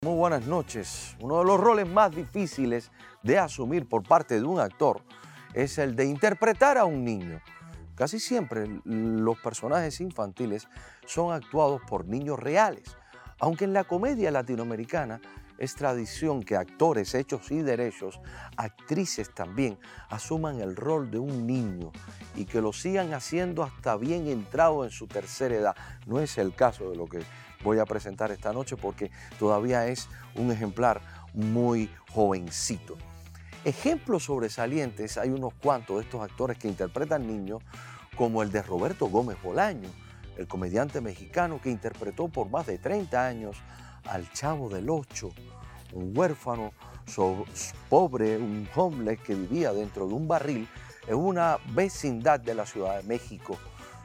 Muy buenas noches. Uno de los roles más difíciles de asumir por parte de un actor es el de interpretar a un niño. Casi siempre los personajes infantiles son actuados por niños reales, aunque en la comedia latinoamericana es tradición que actores hechos y derechos, actrices también, asuman el rol de un niño y que lo sigan haciendo hasta bien entrado en su tercera edad. No es el caso de lo que voy a presentar esta noche porque todavía es un ejemplar muy jovencito. Ejemplos sobresalientes, hay unos cuantos de estos actores que interpretan niños, como el de Roberto Gómez Bolaño, el comediante mexicano que interpretó por más de 30 años al Chavo del Ocho, un huérfano pobre, un homeless que vivía dentro de un barril en una vecindad de la Ciudad de México.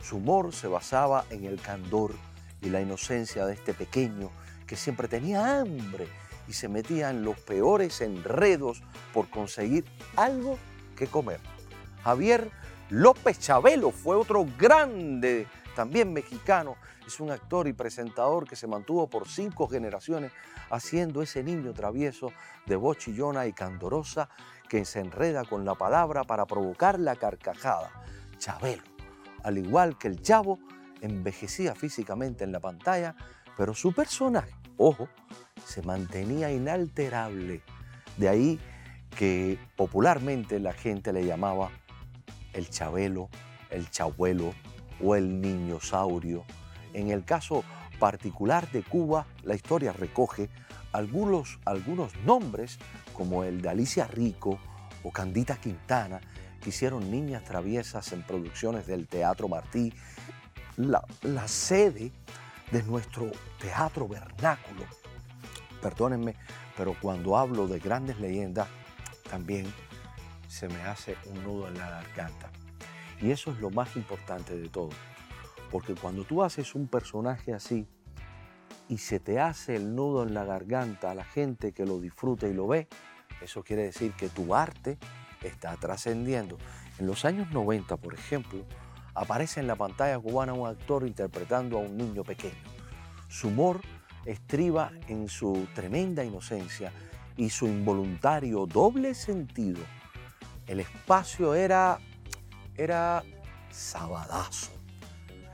Su humor se basaba en el candor y la inocencia de este pequeño que siempre tenía hambre y se metía en los peores enredos por conseguir algo que comer. Javier López Chabelo fue otro grande, también mexicano. Es un actor y presentador que se mantuvo por cinco generaciones haciendo ese niño travieso de voz chillona y candorosa que se enreda con la palabra para provocar la carcajada. Chabelo, al igual que el chavo, envejecía físicamente en la pantalla, pero su personaje, ojo, se mantenía inalterable. De ahí que popularmente la gente le llamaba el Chabelo, el Chabuelo o el Niñosaurio. En el caso particular de Cuba, la historia recoge algunos, algunos nombres como el de Alicia Rico o Candita Quintana, que hicieron niñas traviesas en producciones del Teatro Martí la, sede de nuestro teatro vernáculo. Perdónenme, pero cuando hablo de grandes leyendas, también se me hace un nudo en la garganta. Y eso es lo más importante de todo. Porque cuando tú haces un personaje así y se te hace el nudo en la garganta a la gente que lo disfruta y lo ve, eso quiere decir que tu arte está trascendiendo. En los años 90, por ejemplo, aparece en la pantalla cubana un actor interpretando a un niño pequeño. Su humor estriba en su tremenda inocencia y su involuntario doble sentido. El espacio era, era Sabadazo,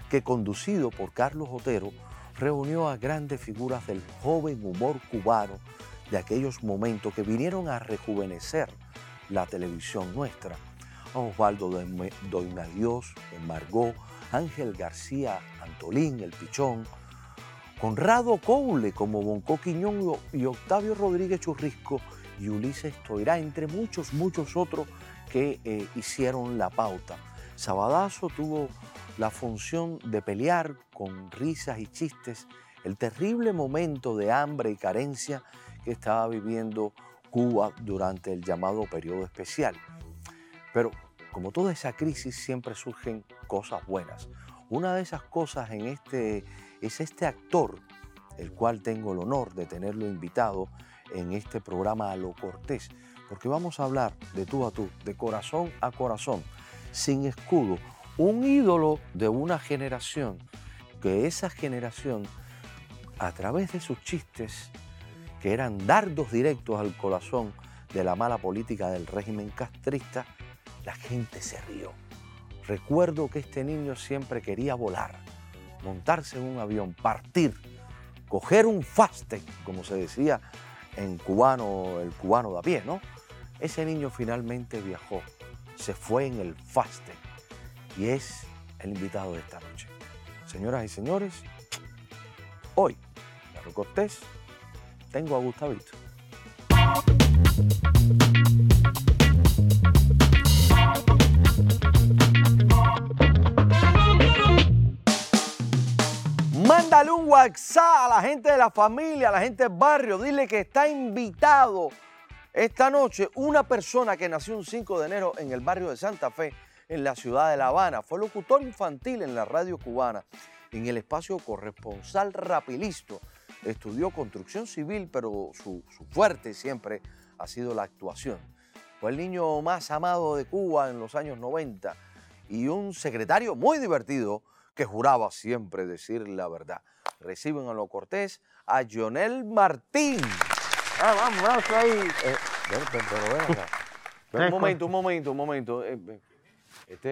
que conducido por Carlos Otero reunió a grandes figuras del joven humor cubano de aquellos momentos que vinieron a rejuvenecer la televisión nuestra Osvaldo Doinadios, Margot, Ángel García Antolín, El Pichón, Conrado Coule como Bonco Quiñón y Octavio Rodríguez Churrisco y Ulises Toirá, entre muchos, muchos otros que eh, hicieron la pauta. Sabadazo tuvo la función de pelear con risas y chistes el terrible momento de hambre y carencia que estaba viviendo Cuba durante el llamado periodo especial. Pero como toda esa crisis siempre surgen cosas buenas. Una de esas cosas este, es este actor, el cual tengo el honor de tenerlo invitado en este programa a lo cortés, porque vamos a hablar de tú a tú, de corazón a corazón, sin escudo, un ídolo de una generación, que esa generación, a través de sus chistes, que eran dardos directos al corazón de la mala política del régimen castrista, la gente se rió. Recuerdo que este niño siempre quería volar, montarse en un avión, partir, coger un faste, como se decía en cubano, el cubano de a pie, ¿no? Ese niño finalmente viajó, se fue en el faste y es el invitado de esta noche. Señoras y señores, hoy, en Cortés, tengo a Gustavito. Mándale un WhatsApp a la gente de la familia, a la gente del barrio. Dile que está invitado esta noche una persona que nació un 5 de enero en el barrio de Santa Fe, en la ciudad de La Habana. Fue locutor infantil en la radio cubana, en el espacio corresponsal Rapilisto. Estudió construcción civil, pero su, su fuerte siempre ha sido la actuación. Fue el niño más amado de Cuba en los años 90 y un secretario muy divertido que juraba siempre decir la verdad. reciben a lo cortés a Jonel Martín. Ah, vamos, vamos ahí. Eh, ven, ven, pero ven acá. Un momento, un momento, un momento. Eh, eh, Este,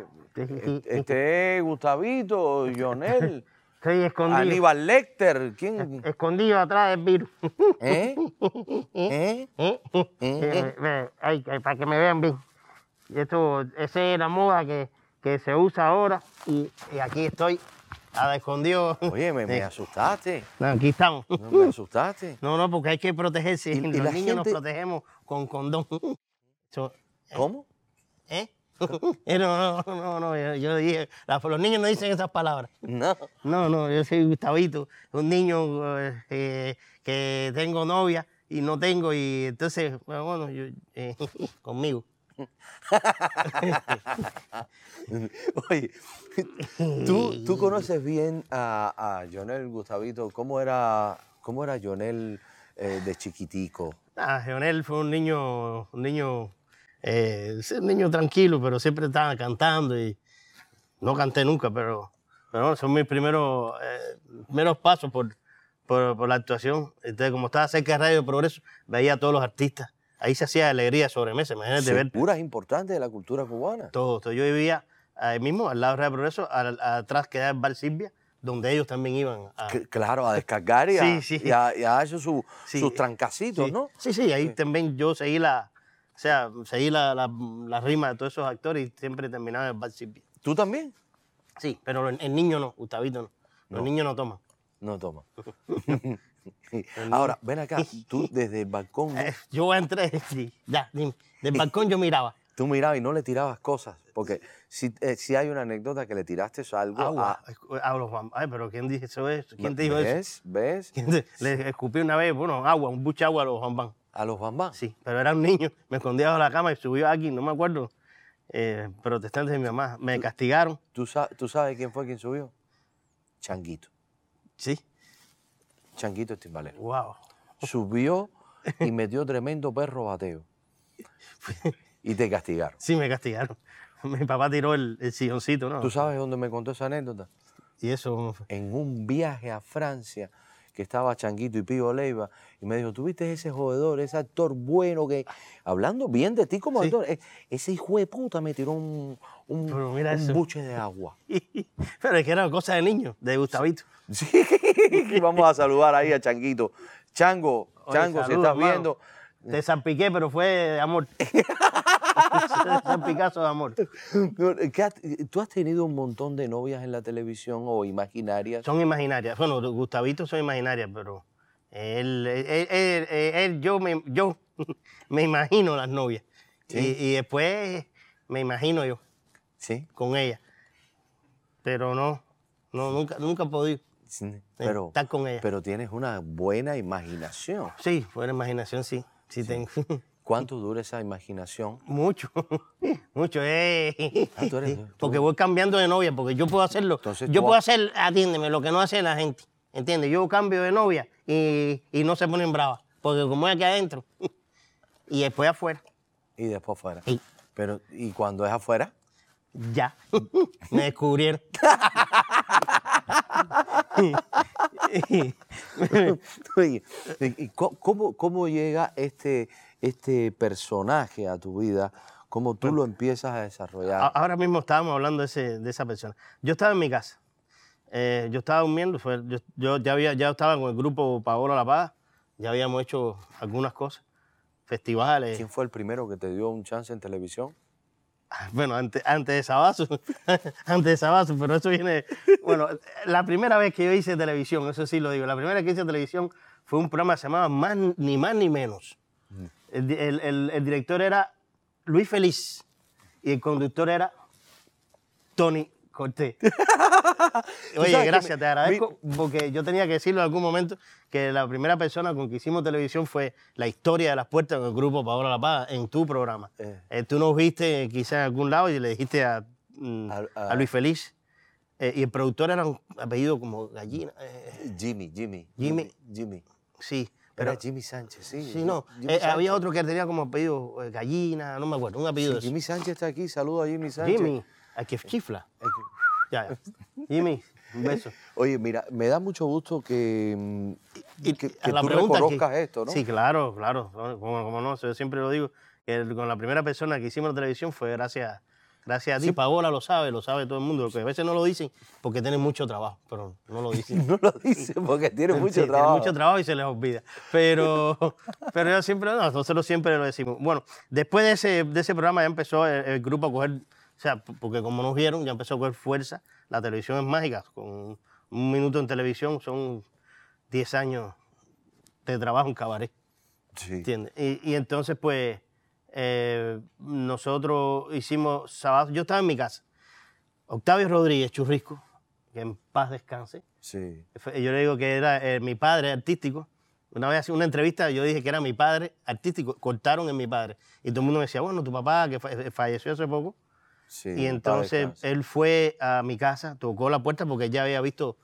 eh, Este- este es Gustavito, Jonel, Estoy escondido. Aníbal Lecter. ¿Quién? Escondido atrás del virus. ¿Eh? ¿Eh? ¿Eh? Eh, ve, ay, ay, para que me vean bien. Esto, esa es la moda que, que se usa ahora y, y aquí estoy, a escondido. Oye, me, me Sí. asustaste. No, aquí estamos. No, me asustaste. No, no, porque hay que protegerse. Y- Los la niños nos gente- protegemos con condón. So, ¿Cómo? ¿Eh? Eh, No, no, no, no, yo, dije, los niños no dicen esas palabras. No. No, no, yo soy Gustavito, un niño eh, eh, que tengo novia y no tengo, y entonces, bueno, yo, eh, conmigo. Oye, ¿tú, tú conoces bien a, a Jonel Gustavito. ¿Cómo era, cómo era Jonel eh, de chiquitico? Ah, Leonel fue un niño, un niño, eh, sí, un niño tranquilo, pero siempre estaba cantando y no canté nunca, pero, pero bueno, son mis primeros, eh, primeros pasos por, por, por la actuación. Entonces, como estaba cerca de Radio Progreso, veía a todos los artistas. Ahí se hacía alegría sobre mesa, imagínate ver Figuras importantes de la cultura cubana. todo, todo. Yo vivía ahí mismo, al lado de Radio Progreso, al- atrás quedaba el Bar Silvia, donde ellos también iban a... Claro, a descargar y a, Sí, sí. y a- y a hecho su- Sí. sus trancacitos, Sí, ¿no? sí, sí, ahí también yo seguí la, o sea, seguí la, la, la rima de todos esos actores y siempre terminaba en el Silvia. ¿Tú también? Sí, pero el, el niño no, Gustavito no. Los No. niños no toman. No toma. Ahora, ven acá, tú desde el balcón, ¿no? Eh, yo entré, sí, ya, dime. Del balcón yo miraba. tú mirabas y no le tirabas cosas, porque si, eh, si hay una anécdota que le tiraste algo Agua. a... los bam- Ay, pero ¿quién dijo eso? eso? ¿Quién te dijo eso? ¿Ves? ¿Ves? ¿Quién te- Le escupí una vez, bueno, agua, un buche de agua a los bambán. A los bambán. Sí, pero era un niño, me escondía bajo la cama y subió aquí, no me acuerdo, eh, protestantes de mi mamá. Me castigaron, ¿Tú, sa- ¿Tú sabes quién fue quien subió? Changuito. sí, Changuito timbalero. wow. Subió y metió tremendo perro bateo. Y te castigaron. Sí, me castigaron. Mi papá tiró el, el silloncito, ¿no? ¿Tú sabes dónde me contó esa anécdota? Y eso. En un viaje a Francia que estaba Changuito y Pío Leiva y me dijo, ¿tuviste ese jodedor, ese actor bueno que, hablando bien de ti como Sí. actor, eh, ese hijo de puta me tiró un, un, buche de agua? Pero es que era cosa de niño, de Gustavito. Sí, vamos a saludar ahí a Changuito. Chango, Oye, Chango, si estás hermano. viendo, Te salpiqué, pero fue de amor. Salpicazo de amor. ¿qué has- ¿tú has tenido un montón de novias en la televisión o imaginarias? Son imaginarias. Bueno, Gustavito son imaginarias, pero él, él- él- él- yo, me, yo me imagino las novias. Sí. Y, y después me imagino yo Sí, con ella. Pero no, no nunca, nunca he podido sí, eh, pero, estar con ella. pero tienes una buena imaginación. Sí, buena imaginación, sí. Sí, tengo. ¿Cuánto dura esa imaginación? Mucho, mucho. eh. Ah, tú eres- tú- Porque voy cambiando de novia, porque yo puedo hacerlo. Entonces yo puedo ha- hacer, atiéndeme, lo que no hace la gente. ¿Entiendes? Yo cambio de novia y, y no se ponen bravas. Porque como es aquí adentro y después afuera, Y después fuera. Sí. Pero, ¿y cuando es afuera? ya. Me descubrieron. Oye, ¿y- y co- ¿cómo, cómo llega este, este personaje a tu vida? ¿Cómo tú lo empiezas a desarrollar? Ahora mismo estábamos hablando de, ese, de esa persona. Yo estaba en mi casa. Eh, yo estaba durmiendo. fue- yo, yo ya, había, ya estaba con el grupo Paola La Paz. Ya habíamos hecho algunas cosas. Festivales. ¿Quién fue el primero que te dio un chance en televisión? Bueno, antes, antes de Sabazo, antes de Sabazo, pero eso viene, bueno, la primera vez que yo hice televisión, eso sí lo digo, la primera vez que hice televisión fue un programa que se llamaba Más, Ni Más Ni Menos. El, el- el- el director era Luis Feliz y el conductor era Tony Cortés. Oye, gracias, mi- te agradezco, porque yo tenía que decirlo en algún momento, que la primera persona con que hicimos televisión fue la historia de las puertas con el grupo Paola La Paz en tu programa. Eh. Eh, tú nos viste quizás en algún lado y le dijiste a, mm, A- a- a Luis Feliz, eh, y el productor era un apellido como Gallina. eh, Jimmy, Jimmy. Jimmy. Jimmy. sí, Era pero... Jimmy Sánchez, sí. Sí, no. Eh, había otro que tenía como apellido eh, Gallina, no me acuerdo, un apellido de Sí, eso. Jimmy Sánchez está aquí. Saludo a Jimmy Sánchez. Jimmy, al que chifla. Eh, Ya, ya. Jimmy, Un beso. Oye, mira, me da mucho gusto que, mm, que, que la tú pregunta que- reconozcas esto, ¿no? Sí, claro, claro. Como, como no, yo siempre lo digo, que el- con la primera persona que hicimos la televisión fue gracias, gracias a ti. Sí. Paola lo sabe, lo sabe todo el mundo. Lo que a veces no lo dicen porque tienen mucho trabajo, pero no lo dicen. No lo dice porque tiene Sí, mucho tienen trabajo. mucho trabajo y se les olvida. Pero, pero yo siempre, no, nosotros siempre lo decimos. Bueno, después de ese, de ese programa ya empezó el, el grupo a coger, o sea, porque como nos vieron, ya empezó a coger fuerza. La televisión es mágica. Con un minuto en televisión son 10 años de trabajo en cabaret. Sí. ¿Entiendes? Y, y entonces, pues, eh, nosotros hicimos sábado. Yo estaba en mi casa. Octavio Rodríguez, churrisco, que en paz descanse. sí. Yo le digo que era eh, mi padre artístico. Una vez hacía una entrevista, yo dije que era mi padre artístico. Cortaron en mi padre. Y todo el mundo me decía, bueno, tu papá que fa- falleció hace poco. sí, y entonces él fue a mi casa, tocó la puerta porque ya había visto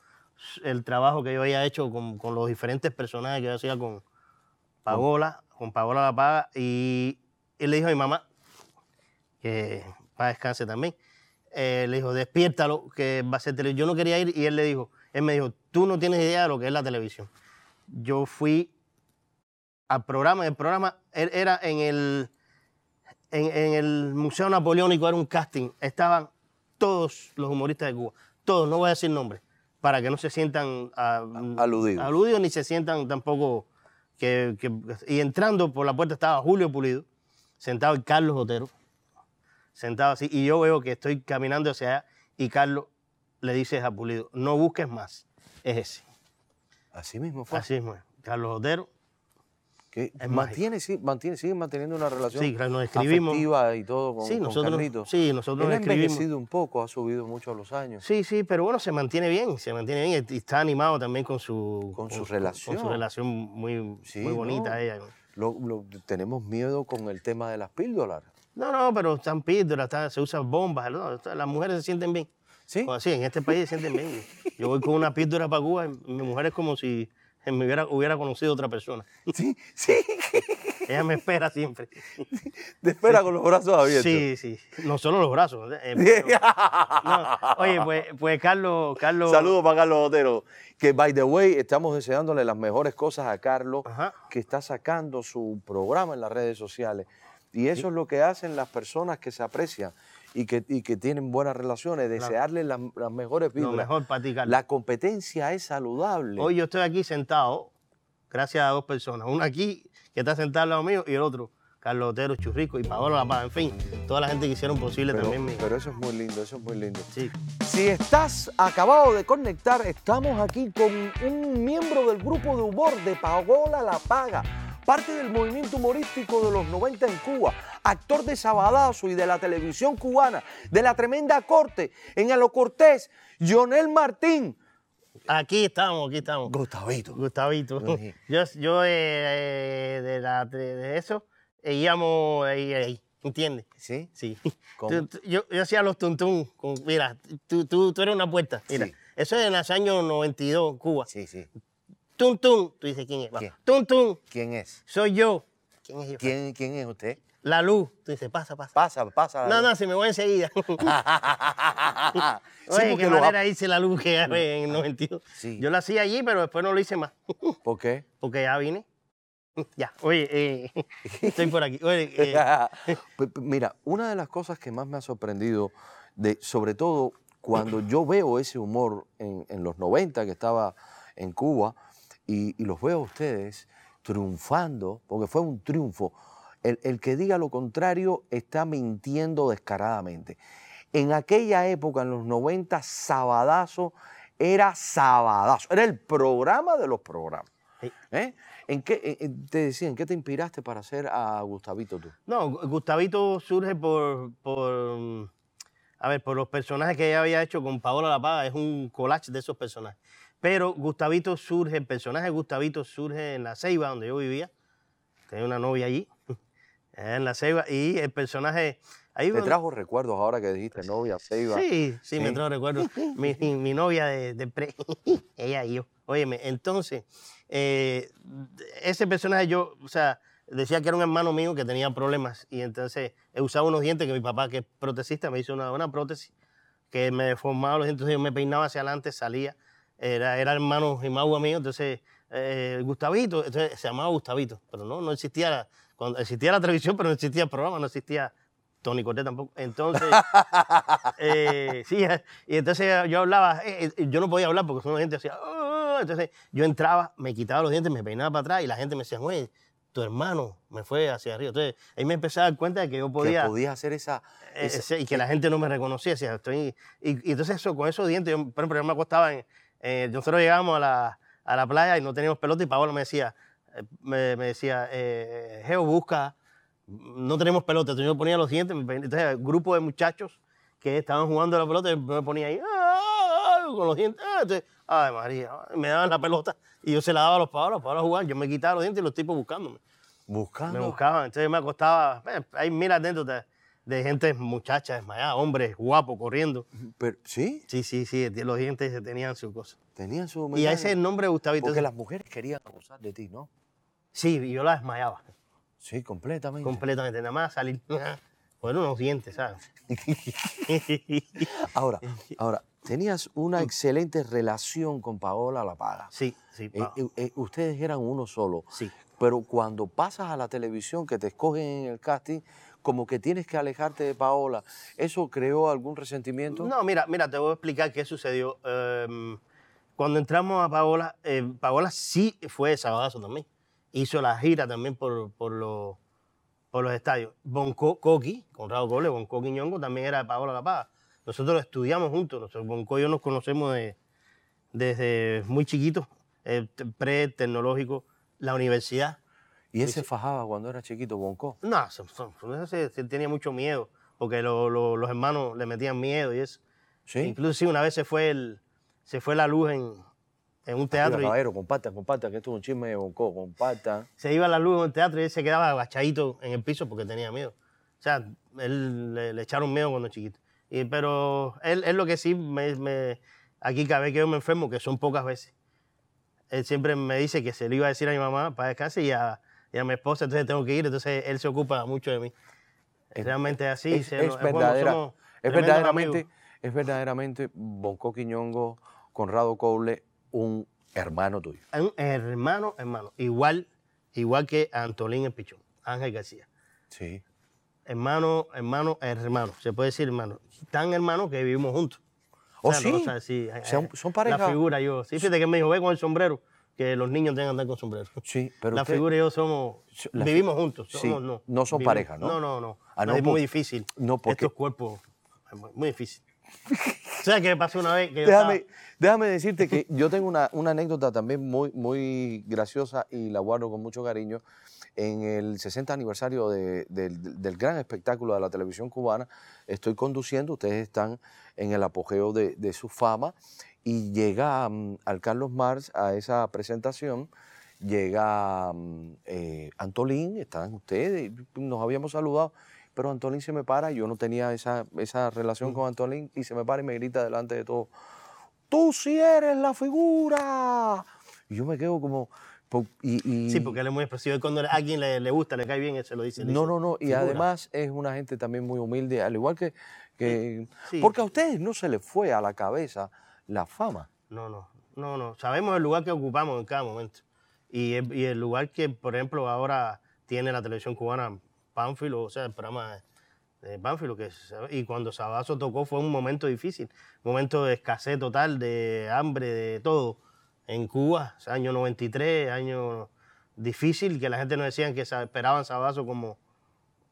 el trabajo que yo había hecho con, con los diferentes personajes que yo hacía con Paola, con Paola La Paga. Y él le dijo a mi mamá, que para descanse también, eh, le dijo, despiértalo, que va a ser televisión. Yo no quería ir y él le dijo, él me dijo, tú no tienes idea de lo que es la televisión. Yo fui al programa, el programa er- era en el, en, en el Museo Napoleónico, era un casting, estaban todos los humoristas de Cuba, todos, no voy a decir nombres, para que no se sientan aludidos. aludidos ni se sientan tampoco que, que- Y entrando por la puerta estaba Julio Pulido, sentado y Carlos Otero, sentado así, y yo veo que estoy caminando hacia allá y Carlos le dice a Pulido, no busques más, es ese. Así mismo fue. Así mismo es. Carlos Otero, que es mantiene, sí, mantiene, sigue manteniendo una relación Sí, claro, nos escribimos. afectiva y todo con, sí, con nosotros, Carlitos. sí, nosotros Él ha escribimos. envejecido un poco, ha subido mucho a los años. Sí, sí, pero bueno, se mantiene bien, se mantiene bien y está animado también con su, Con su relación. Con su relación muy, Sí, muy bonita ¿no? ella. Lo- lo- tenemos miedo con el tema de las píldoras. No, no, pero están píldoras, está- se usan bombas, ¿no? las mujeres se sienten bien. ¿Sí? Pues sí, en este país se sienten bien. Yo voy con una píldora para Cuba y mi mujer es como si me hubiera, hubiera conocido otra persona. Sí, sí. Ella me espera siempre. Te espera con los brazos abiertos. Sí, sí. No solo los brazos. eh, pero- no, Oye, pues, pues Carlos, Carlos. Saludos para Carlos Otero. Que, by the way, estamos deseándole las mejores cosas a Carlos, Ajá. que está sacando su programa en las redes sociales. Y eso es lo que hacen las personas que se aprecian y que, y que tienen buenas relaciones, desearle las, las mejores Lo vidas. mejor para ti, Carlos. La competencia es saludable. Hoy yo estoy aquí sentado, gracias a dos personas. Uno aquí, que está sentado al lado mío, y el otro, Carlos Otero, Churrico y Paola La Paz. En fin, toda la gente que hicieron posible pero, también. mi- pero eso es muy lindo, eso es muy lindo. Sí. Si estás acabado de conectar, estamos aquí con un miembro del grupo de humor de Paola La Paga, parte del movimiento humorístico de los 90 en Cuba, actor de Sabadazo y de la televisión cubana, de la tremenda corte, en Alo Cortés, Jonel Martín. Aquí estamos, aquí estamos. Gustavito. Gustavito. Yo, yo eh, eh, de, la, de, eso eh, íbamos ahí, ahí, ¿entiendes? ¿Sí? Sí. ¿Cómo? Tú- tú- yo, yo hacía los tuntún. Con, mira, tú, tú, tú eres una puerta. Mira, Sí. eso es en los años 92, Cuba. Sí, sí. Tuntún. Tú dices, ¿quién es? ¿Quién? Tuntún. ¿Quién es? Soy yo. ¿Quién es yo? ¿Quién, quién es usted? La luz. Tú dices, pasa, pasa. Pasa, pasa. No, no, si me voy enseguida. Sí, Oye, qué manera hice la luz que agarré en el 92. Sí. Yo la hacía allí, pero después no lo hice más. ¿Por qué? Porque ya vine. Ya, oye, eh, estoy por aquí. Oye, eh, Mira, una de las cosas que más me ha sorprendido, de, sobre todo cuando yo veo ese humor en, en los 90 que estaba en Cuba y, y los veo a ustedes triunfando, porque fue un triunfo. El, el que diga lo contrario está mintiendo descaradamente. En aquella época, en los 90, Sabadazo era Sabadazo, era el programa de los programas. Sí. ¿Eh? ¿En qué, en- te decía, ¿en qué te inspiraste para hacer a Gustavito tú? no, Gustavito surge por, por, a ver, por los personajes que ella había hecho con Paola La Paga. Es un collage de esos personajes. Pero Gustavito surge, el personaje de Gustavito surge en La Ceiba, donde yo vivía. Tenía una novia allí, en La Ceiba. Y el personaje... Ahí ¿Te trajo recuerdos ahora que dijiste novia, Seiba? Sí, sí, me trajo recuerdos. Mi, mi- mi novia de, de pre, ella y yo. Óyeme, entonces, eh, ese personaje yo, o sea, decía que era un hermano mío que tenía problemas y entonces he usado unos dientes que mi papá, que es protesista, me hizo una, una prótesis que me deformaba los dientes, entonces yo me peinaba hacia adelante, salía, era, era hermano y mío, entonces eh, Gustavito, entonces se llamaba Gustavito, pero no, no existía, la- cuando existía la televisión, pero no existía el programa, no existía Tony Cortés tampoco. Entonces, eh, sí, y entonces yo hablaba, eh, eh, yo no podía hablar porque la gente hacía, "Ah", entonces yo entraba, me quitaba los dientes, me peinaba para atrás y la gente me decía, güey, tu hermano me fue hacia arriba. Entonces ahí me empecé a dar cuenta de que yo podía... Que podías hacer esa... Eh, esa- y que la gente no me reconocía. decía, estoy, y, y entonces eso, con esos dientes, yo, por ejemplo, yo me acostaba en, eh, nosotros llegábamos a la, a la playa y no teníamos pelota y Paola me decía, eh, me, me decía, eh, Geo, busca, no tenemos pelota. Entonces yo ponía los dientes, entonces el grupo de muchachos que estaban jugando a la pelota, me ponía ahí, "Ah", con los dientes, ah, entonces, ay María, me daban la pelota y yo se la daba a los Paola, Paola jugaban, yo me quitaba los dientes y los tipos buscándome buscando... me buscaban. Entonces me acostaba. eh, Hay mil anécdotas de gente, muchachas desmayadas, hombres guapos corriendo. Pero, ¿Sí? Sí, sí, sí, los dientes tenían su cosa. Tenían su... Y ese es el nombre de Gustavito. Porque las mujeres querían abusar de ti, ¿no? Sí, yo la desmayaba Sí, completamente. completamente. Nada más salir. Fueron unos dientes, ¿sabes? Ahora, ahora, tenías una excelente relación con Paola La Paga. sí, sí. Eh, eh, eh, ustedes eran uno solo. sí. Pero cuando pasas a la televisión, que te escogen en el casting, como que tienes que alejarte de Paola, ¿eso creó algún resentimiento? No, mira, mira, te voy a explicar qué sucedió. Em, cuando entramos a Paola, eh, Paola sí fue de Sabadazo también. Hizo la gira también por, por, los, por los estadios. Bonco Coqui, Conrado Cole, Bonco Quiñongo, también era de Paola La Paga. Nosotros estudiamos juntos. Nosotros, Bonco y yo nos conocemos de- desde muy chiquitos, eh, pre-tecnológico, la universidad. ¿Y él se fajaba cuando era chiquito, Bonco? No, se- se- se- se tenía mucho miedo, porque lo- lo- los hermanos le metían miedo y eso. ¿Sí? Incluso sí, una vez se fue, el, se fue la luz en, en un teatro y caballero, compartan, compartan, que esto es un chisme de Bonco, compartan. se iba la luz en un teatro y él se quedaba agachadito en el piso porque tenía miedo. O sea, él le, le echaron miedo cuando chiquito. Y, pero él, él lo que sí, me, me- aquí cada vez que yo me enfermo, que son pocas veces, él siempre me dice que se lo iba a decir a mi mamá para descansar y a, y a mi esposa, entonces tengo que ir, entonces él se ocupa mucho de mí. Es- Realmente así. es, se- es bueno, verdadera- somos es verdaderamente, amigos. es verdaderamente Bonco Quiñongo, Conrado Coble, un hermano tuyo. Un hermano, hermano. Igual, igual que Antolín el Pichón, Ángel García. Sí. Hermano, hermano, hermano. Se puede decir hermano. Tan hermano que vivimos juntos. ¿Oh, O sea, no, sí? o sea, sí, Son- eh, son pareja. La figura yo. Sí, fíjate que me dijo, ve con el sombrero, que los niños tengan que andar con sombrero. Sí, pero la usted- figura y yo somos, La- vivimos juntos. Sí, no, no son Vivimos- pareja, ¿no? No, no, no. Ah, No, es por- muy difícil. no, porque- Estos cuerpos, muy, muy difícil. ¿Sabes qué pasó una vez? Que yo Déjame, estaba- déjame decirte que yo tengo una, una anécdota también muy, muy graciosa y la guardo con mucho cariño. En el 60 aniversario de- del, del gran espectáculo de la televisión cubana, estoy conduciendo, ustedes están en el apogeo de, de su fama y llega mm, al Carlos Mars a esa presentación, llega mm, eh, Antolín, están ustedes, nos habíamos saludado, pero Antolín se me para, yo no tenía esa, esa relación con Antolín y se me para y me grita delante de todos, tú sí eres la figura. Y yo me quedo como... y- y- Sí, porque él es muy expresivo. Y cuando a alguien le, le gusta, le cae bien, él se lo dice. No, dice, no, no. Y "Figura". además es una gente también muy humilde, al igual que... que Sí. Porque a ustedes no se les fue a la cabeza la fama. No, no, no, no. Sabemos el lugar que ocupamos en cada momento. Y el, y el lugar que, por ejemplo, ahora tiene la televisión cubana, Pánfilo, o sea, el programa de, Pánfilo, que y cuando Sabazo tocó fue un momento difícil, un momento de escasez total, de hambre, de todo. En Cuba, o sea, año 93, año difícil, que la gente nos decían que esperaban Sabazo como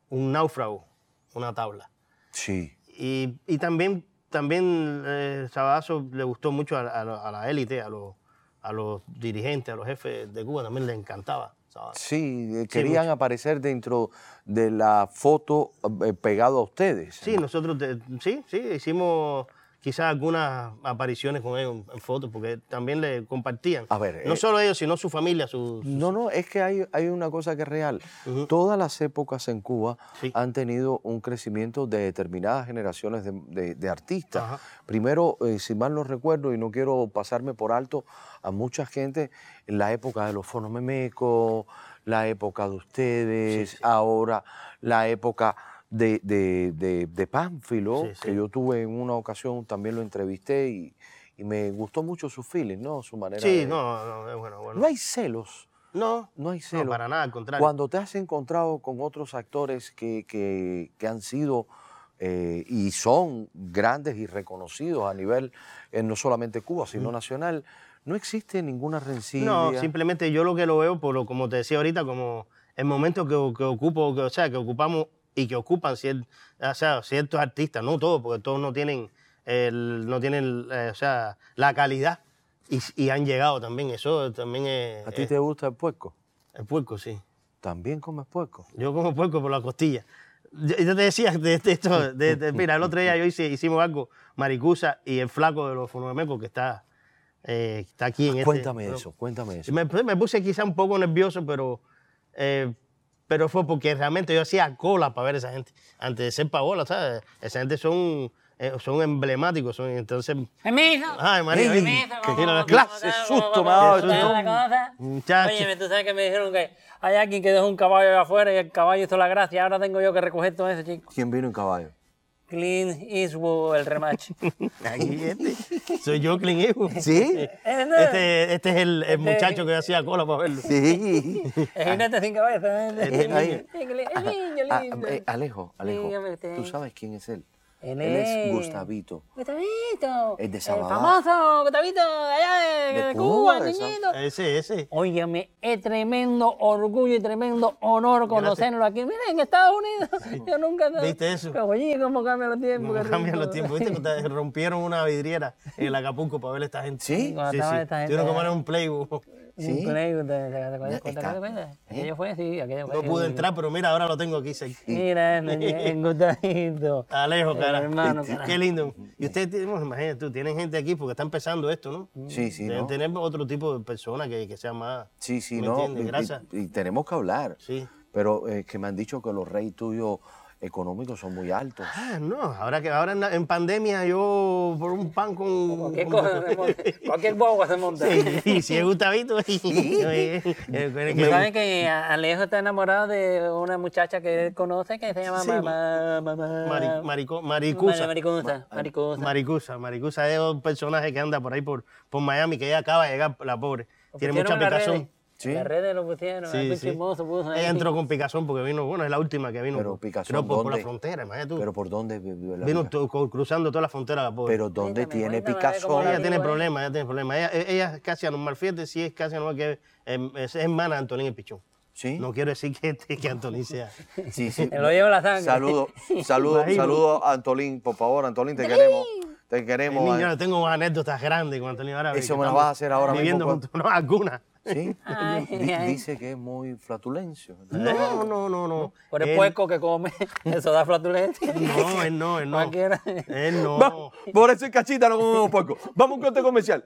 un náufrago, una tabla. Sí. Y, y también, también eh, Sabazo le gustó mucho a, a- a la élite, a los, a los dirigentes, a los jefes de Cuba, también le encantaba Sabazo. Sí, eh, querían aparecer dentro de la foto eh, pegado a ustedes. Sí, nosotros, sí, sí, hicimos quizás algunas apariciones con ellos en, fotos, porque también le compartían. A ver, no eh, solo ellos, sino su familia, su... su- No, no, es que hay, hay una cosa que es real. Todas las épocas en Cuba Sí. han tenido un crecimiento de determinadas generaciones de, de- de artistas. Ajá. Primero, eh, si mal no recuerdo, y no quiero pasarme por alto a mucha gente, en la época de los fonomemecos, la época de ustedes, ahora la época de, de, de, de Pánfilo, Sí, sí. que yo tuve en una ocasión, también lo entrevisté y, y me gustó mucho su feeling, ¿no? Su manera Sí, de... no, no, es bueno, bueno. No hay celos, No, no hay no, celos. para nada, al contrario. Cuando te has encontrado con otros actores que, que- que han sido eh, y son grandes y reconocidos a nivel, eh, no solamente Cuba, sino nacional, no existe ninguna rencilla. No, simplemente yo lo que lo veo, por lo, como te decía ahorita, como el momento que, que ocupo, que, o sea, que ocupamos y que ocupan cier- o sea, ciertos artistas, no todos, porque todos no tienen, el, no tienen eh, o sea, la calidad y, y han llegado también. Eso también es, ¿A ti es- te gusta el puerco? el puerco, sí. ¿También comes puerco? Yo como puerco por la costilla. Yo, yo te decía, de, de esto, de- de- mira, el otro día yo hice, hicimos algo, Maricusa y el flaco de los fonomecos que está, eh, está aquí en este... Cuéntame eso, cuéntame eso. me, me puse quizá un poco nervioso, pero, eh, pero fue porque realmente yo hacía cola para ver a esa gente. Antes de ser Paola, ¿sabes? Esa gente son, eh, son emblemáticos. Son, entonces, Permiso. ay, María, tira la clase, susto me ha dado esto. ¿Sabes una cosa? Muchacho. Oye, tú sabes que me dijeron que hay alguien que dejó un caballo allá afuera y el caballo hizo la gracia. Ahora tengo yo que recoger todo eso, chico. ¿Quién vino en caballo? Clint Eastwood, el remache. Aquí este, soy yo, Clint Eastwood. ¿Sí? Este, este es el, el muchacho que hacía cola para verlo. Sí. El jinete sin cabeza. ¿eh? Eh, ahí. El niño Ah, lindo. eh, Alejo, Alejo. ¿tú sabes quién es él? Él Él es Gustavito. Gustavito. Es de El Sabadell. famoso Gustavito de allá de, De de Cuba, niñito. Ese, ese. Óyeme, es tremendo orgullo y tremendo honor conocerlo aquí. Miren, en Estados Unidos. Yo nunca... ¿Viste eso? Oye, cómo cambian los tiempos. Qué cambian los tiempos. ¿Viste? Cuando rompieron una vidriera en el Acapulco para ver a esta gente. ¿Sí? Sí, sí. esta gente Tuvieron que poner un playbook. Sí. Un play, ¿te- acuerdas? Está- ¿Te acuerdas? Aquello fue, sí, aquello fue. No pude entrar, pero mira, ahora lo tengo aquí. Mira, en Gustavito. Alejo, cara. hermano, cara. Qué lindo. Y ustedes, bueno, imagínate tú, tienen gente aquí porque está empezando esto, ¿no? Sí, sí, Deben ¿no? tener otro tipo de personas que, que sean más. Sí, sí, ¿me no. entiendes? y- y- Gracias. Y, tenemos que hablar. Sí. Pero eh, que me han dicho que los reyes tuyos económicos son muy altos. Ah, no, ahora que ahora en, la- en pandemia yo por un pan con. Cualquier cosa se monta. Cualquier boba se monta. Sí, si es Gustavito. eh, eh, ¿Tú sabes que Alejo está enamorado de una muchacha que él conoce que se llama Sí. mamá, mamá, Mari- marico- maricusa. Maricusa. Maricusa. Maricusa. Maricusa es un personaje que anda por ahí por, por Miami, que ella acaba de llegar, la pobre. Tiene mucha Pusieron las picazón. redes. Lo pusieron. Sí, algo sí. chismoso puso ahí. Ella entró con picazón porque vino, bueno, es la última que vino. Pero creo por, por la ¿dónde? frontera, imagínate tú. Pero ¿por dónde vive la vino cruzando toda la frontera pobre. Pero ¿dónde tiene la ella tiene eh. problemas, ella tiene problemas. Ella, ella es casi anormal, fíjate si es casi anormal que em, es, es hermana de Antolín el Pichón. ¿Sí? No quiero decir que, que Antolín sea. Sí, sí. Me lo llevo la sangre. Saludo, saludo, saludo a Antolín, por favor, Antolín, te queremos. Te El queremos. niño, eh. tengo anécdotas grandes con Antolín ahora. Eso me las vas a hacer ahora mismo, Viviendo juntos, no, algunas. ¿Sí? Ay, Di- ay. Dice que es muy flatulencio. No, no, no, no. Por el Él- puerco que come, eso da flatulencia. No, él no, él no. Cualquiera. Él no. Va, por eso es cachita, no comemos puerco. Vamos a un corte comercial.